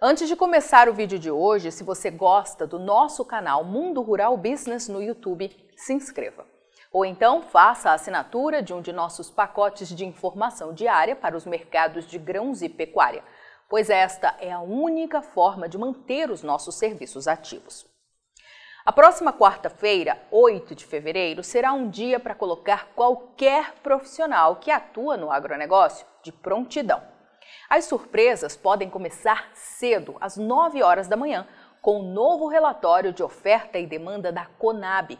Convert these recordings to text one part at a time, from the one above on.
Antes de começar o vídeo de hoje, se você gosta do nosso canal Mundo Rural Business no YouTube, se inscreva. Ou então faça a assinatura de um de nossos pacotes de informação diária para os mercados de grãos e pecuária, pois esta é a única forma de manter os nossos serviços ativos. A próxima quarta-feira, 8 de fevereiro, será um dia para colocar qualquer profissional que atua no agronegócio de prontidão. As surpresas podem começar cedo, às 9 horas da manhã, com o novo relatório de oferta e demanda da Conab.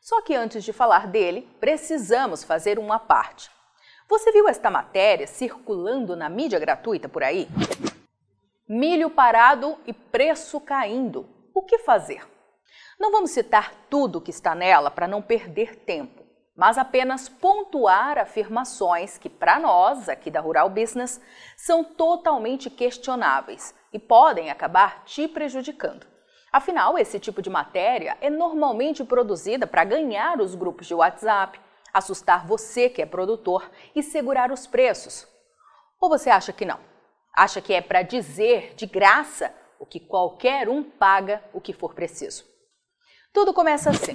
Só que antes de falar dele, precisamos fazer uma parte. Você viu esta matéria circulando na mídia gratuita por aí? Milho parado e preço caindo. O que fazer? Não vamos citar tudo que está nela para não perder tempo mas apenas pontuar afirmações que, para nós, aqui da Rural Business, são totalmente questionáveis e podem acabar te prejudicando. Afinal, esse tipo de matéria é normalmente produzida para ganhar os grupos de WhatsApp, assustar você que é produtor e segurar os preços. Ou você acha que não? Acha que é para dizer de graça o que qualquer um paga o que for preciso? Tudo começa assim.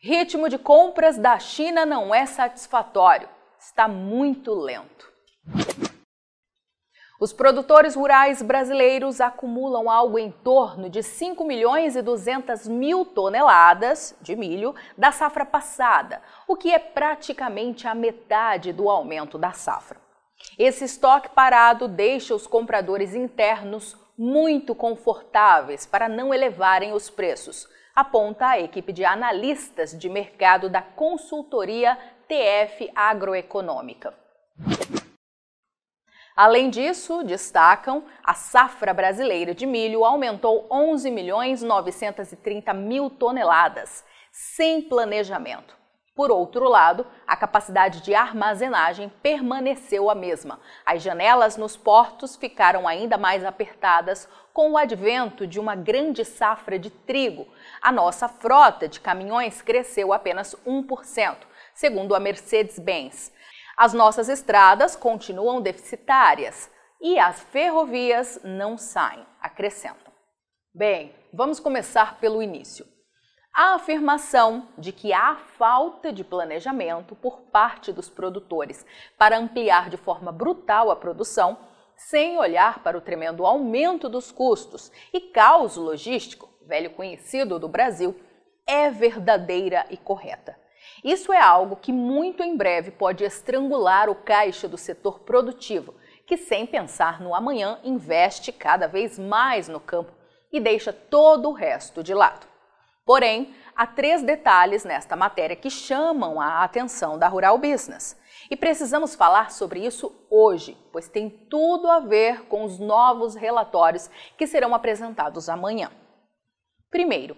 Ritmo de compras da China não é satisfatório, está muito lento. Os produtores rurais brasileiros acumulam algo em torno de 5 milhões e 200 mil toneladas de milho da safra passada, o que é praticamente a metade do aumento da safra. Esse estoque parado deixa os compradores internos muito confortáveis para não elevarem os preços, aponta a equipe de analistas de mercado da consultoria TF Agroeconômica. Além disso, destacam, a safra brasileira de milho aumentou 11 milhões 930 mil toneladas, sem planejamento. Por outro lado, a capacidade de armazenagem permaneceu a mesma. As janelas nos portos ficaram ainda mais apertadas com o advento de uma grande safra de trigo. A nossa frota de caminhões cresceu apenas 1%, segundo a Mercedes-Benz. As nossas estradas continuam deficitárias e as ferrovias não saem, acrescentam. Bem, vamos começar pelo início a afirmação de que há falta de planejamento por parte dos produtores para ampliar de forma brutal a produção, sem olhar para o tremendo aumento dos custos e caos logístico, velho conhecido do Brasil, é verdadeira e correta. Isso é algo que muito em breve pode estrangular o caixa do setor produtivo, que sem pensar no amanhã investe cada vez mais no campo e deixa todo o resto de lado. Porém, há três detalhes nesta matéria que chamam a atenção da Rural Business. E precisamos falar sobre isso hoje, pois tem tudo a ver com os novos relatórios que serão apresentados amanhã. Primeiro,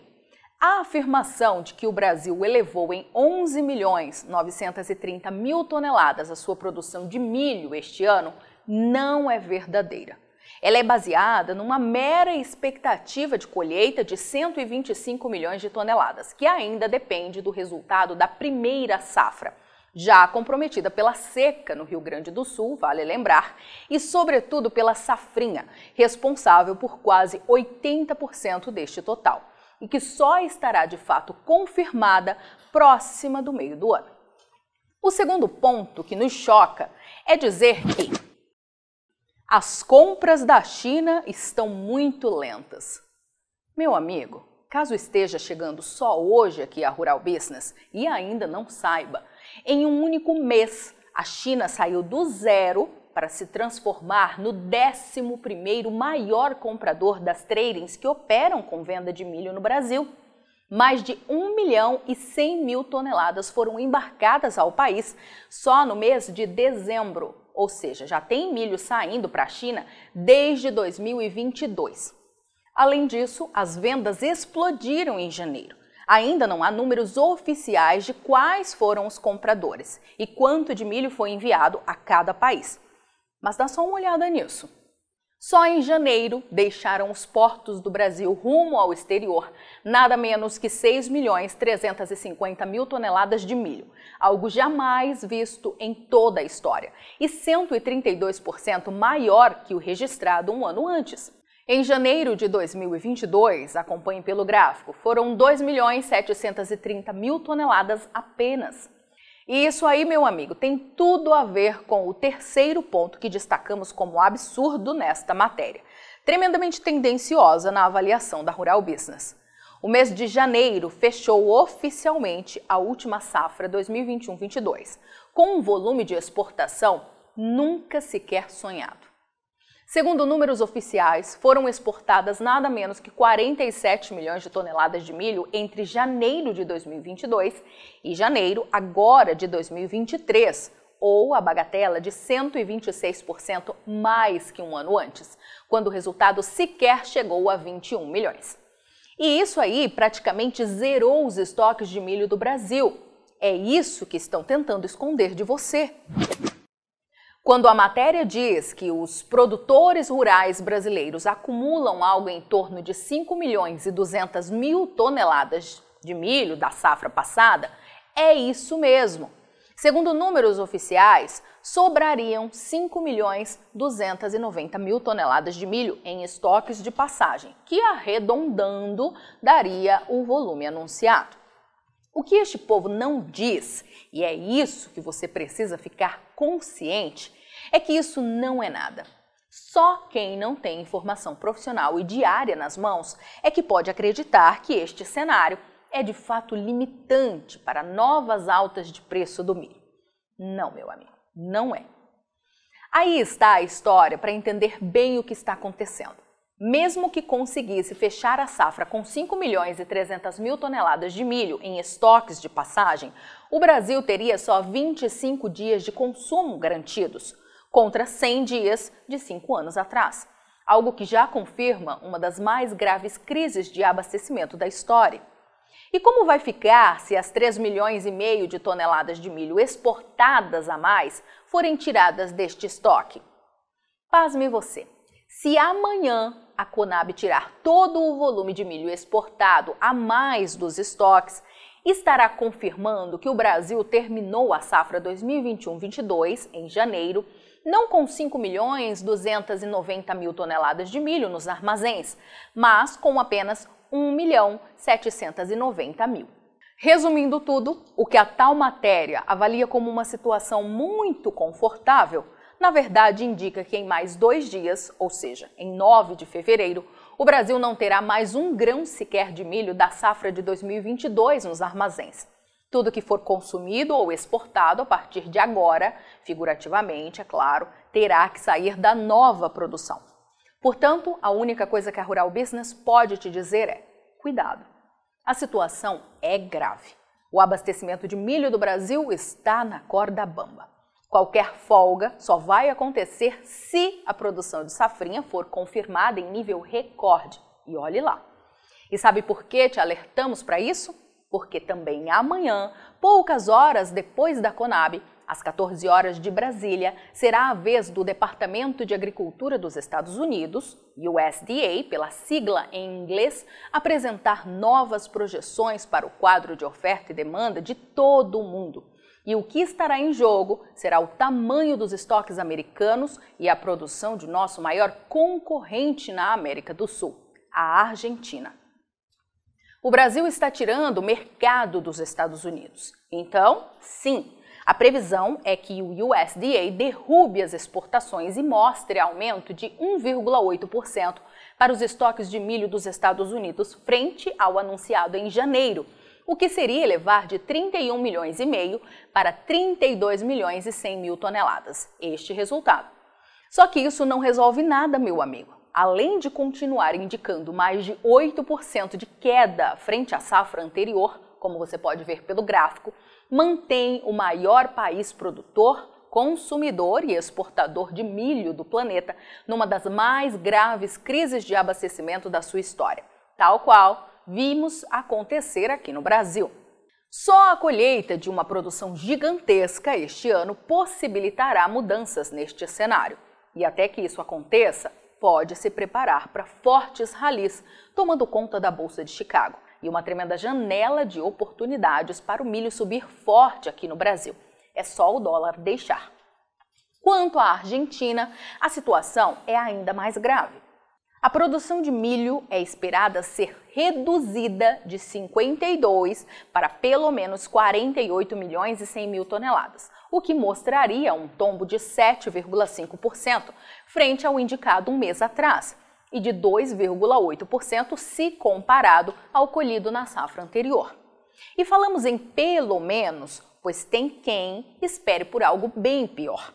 a afirmação de que o Brasil elevou em 11 milhões 930 mil toneladas a sua produção de milho este ano não é verdadeira. Ela é baseada numa mera expectativa de colheita de 125 milhões de toneladas, que ainda depende do resultado da primeira safra, já comprometida pela seca no Rio Grande do Sul, vale lembrar, e sobretudo pela safrinha, responsável por quase 80% deste total, e que só estará de fato confirmada próxima do meio do ano. O segundo ponto que nos choca é dizer que as compras da China estão muito lentas. Meu amigo, caso esteja chegando só hoje aqui a Rural Business e ainda não saiba, em um único mês a China saiu do zero para se transformar no 11º maior comprador das tradings que operam com venda de milho no Brasil. Mais de 1 milhão e 100 mil toneladas foram embarcadas ao país só no mês de dezembro, ou seja, já tem milho saindo para a China desde 2022. Além disso, as vendas explodiram em janeiro. Ainda não há números oficiais de quais foram os compradores e quanto de milho foi enviado a cada país. Mas dá só uma olhada nisso. Só em janeiro deixaram os portos do Brasil rumo ao exterior nada menos que 6 milhões 350 mil toneladas de milho, algo jamais visto em toda a história, e 132% maior que o registrado um ano antes. Em janeiro de 2022, acompanhe pelo gráfico, foram 2 milhões 730 mil toneladas apenas. E isso aí, meu amigo, tem tudo a ver com o terceiro ponto que destacamos como absurdo nesta matéria, tremendamente tendenciosa na avaliação da Rural Business. O mês de janeiro fechou oficialmente a última safra 2021-22, com um volume de exportação nunca sequer sonhado. Segundo números oficiais, foram exportadas nada menos que 47 milhões de toneladas de milho entre janeiro de 2022 e janeiro agora de 2023, ou a bagatela de 126% mais que um ano antes, quando o resultado sequer chegou a 21 milhões. E isso aí praticamente zerou os estoques de milho do Brasil. É isso que estão tentando esconder de você. Quando a matéria diz que os produtores rurais brasileiros acumulam algo em torno de 5 milhões e 200 mil toneladas de milho da safra passada, é isso mesmo. Segundo números oficiais, sobrariam 5 milhões 290 mil toneladas de milho em estoques de passagem, que arredondando daria o volume anunciado. O que este povo não diz, e é isso que você precisa ficar consciente, é que isso não é nada. Só quem não tem informação profissional e diária nas mãos é que pode acreditar que este cenário é de fato limitante para novas altas de preço do milho. Não, meu amigo, não é. Aí está a história para entender bem o que está acontecendo. Mesmo que conseguisse fechar a safra com 5 milhões e 300 mil toneladas de milho em estoques de passagem, o Brasil teria só 25 dias de consumo garantidos, contra 100 dias de cinco anos atrás, algo que já confirma uma das mais graves crises de abastecimento da história. E como vai ficar se as 3 milhões e meio de toneladas de milho exportadas a mais forem tiradas deste estoque? Pasme você. Se amanhã a Conab tirar todo o volume de milho exportado a mais dos estoques, estará confirmando que o Brasil terminou a safra 2021-22 em janeiro, não com 5 milhões 290 mil toneladas de milho nos armazéns, mas com apenas 1 milhão 790 mil. Resumindo tudo, o que a tal matéria avalia como uma situação muito confortável na verdade indica que em mais dois dias, ou seja, em 9 de fevereiro, o Brasil não terá mais um grão sequer de milho da safra de 2022 nos armazéns. Tudo que for consumido ou exportado a partir de agora, figurativamente, é claro, terá que sair da nova produção. Portanto, a única coisa que a Rural Business pode te dizer é: cuidado. A situação é grave. O abastecimento de milho do Brasil está na corda bamba. Qualquer folga só vai acontecer se a produção de safrinha for confirmada em nível recorde. E olhe lá. E sabe por que te alertamos para isso? Porque também amanhã, poucas horas depois da Conab, às 14 horas de Brasília, será a vez do Departamento de Agricultura dos Estados Unidos, USDA, pela sigla em inglês, apresentar novas projeções para o quadro de oferta e demanda de todo o mundo e o que estará em jogo será o tamanho dos estoques americanos e a produção de nosso maior concorrente na América do Sul, a Argentina. O Brasil está tirando o mercado dos Estados Unidos. Então, sim, a previsão é que o USDA derrube as exportações e mostre aumento de 1,8% para os estoques de milho dos Estados Unidos frente ao anunciado em janeiro, o que seria elevar de 31 milhões e meio para 32 milhões e 100 mil toneladas. Este resultado. Só que isso não resolve nada, meu amigo. Além de continuar indicando mais de 8% de queda frente à safra anterior, como você pode ver pelo gráfico, mantém o maior país produtor, consumidor e exportador de milho do planeta numa das mais graves crises de abastecimento da sua história, tal qual vimos acontecer aqui no Brasil. Só a colheita de uma produção gigantesca este ano possibilitará mudanças neste cenário. E até que isso aconteça, pode se preparar para fortes ralis, tomando conta da Bolsa de Chicago e uma tremenda janela de oportunidades para o milho subir forte aqui no Brasil. É só o dólar deixar. Quanto à Argentina, a situação é ainda mais grave. A produção de milho é esperada ser reduzida de 52 para pelo menos 48 milhões e 100 mil toneladas, o que mostraria um tombo de 7,5% frente ao indicado um mês atrás e de 2,8% se comparado ao colhido na safra anterior. E falamos em pelo menos, pois tem quem espere por algo bem pior.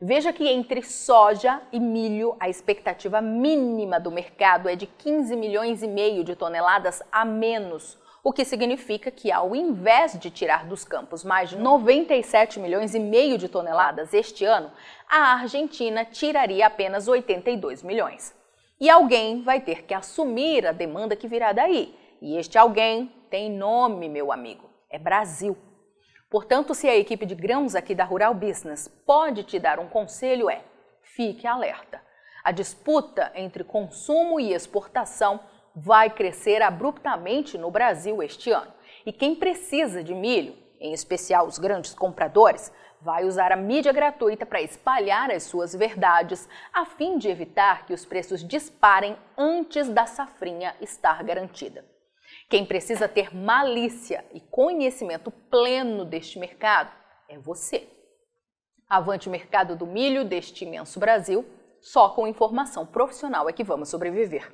Veja que entre soja e milho, a expectativa mínima do mercado é de 15 milhões e meio de toneladas a menos, o que significa que ao invés de tirar dos campos mais de 97 milhões e meio de toneladas este ano, a Argentina tiraria apenas 82 milhões. E alguém vai ter que assumir a demanda que virá daí. E este alguém tem nome, meu amigo, é Brasil. Portanto, se a equipe de grãos aqui da Rural Business pode te dar um conselho é: fique alerta. A disputa entre consumo e exportação vai crescer abruptamente no Brasil este ano. E quem precisa de milho, em especial os grandes compradores, vai usar a mídia gratuita para espalhar as suas verdades, a fim de evitar que os preços disparem antes da safrinha estar garantida. Quem precisa ter malícia e conhecimento pleno deste mercado é você. Avante o mercado do milho deste imenso Brasil, só com informação profissional é que vamos sobreviver.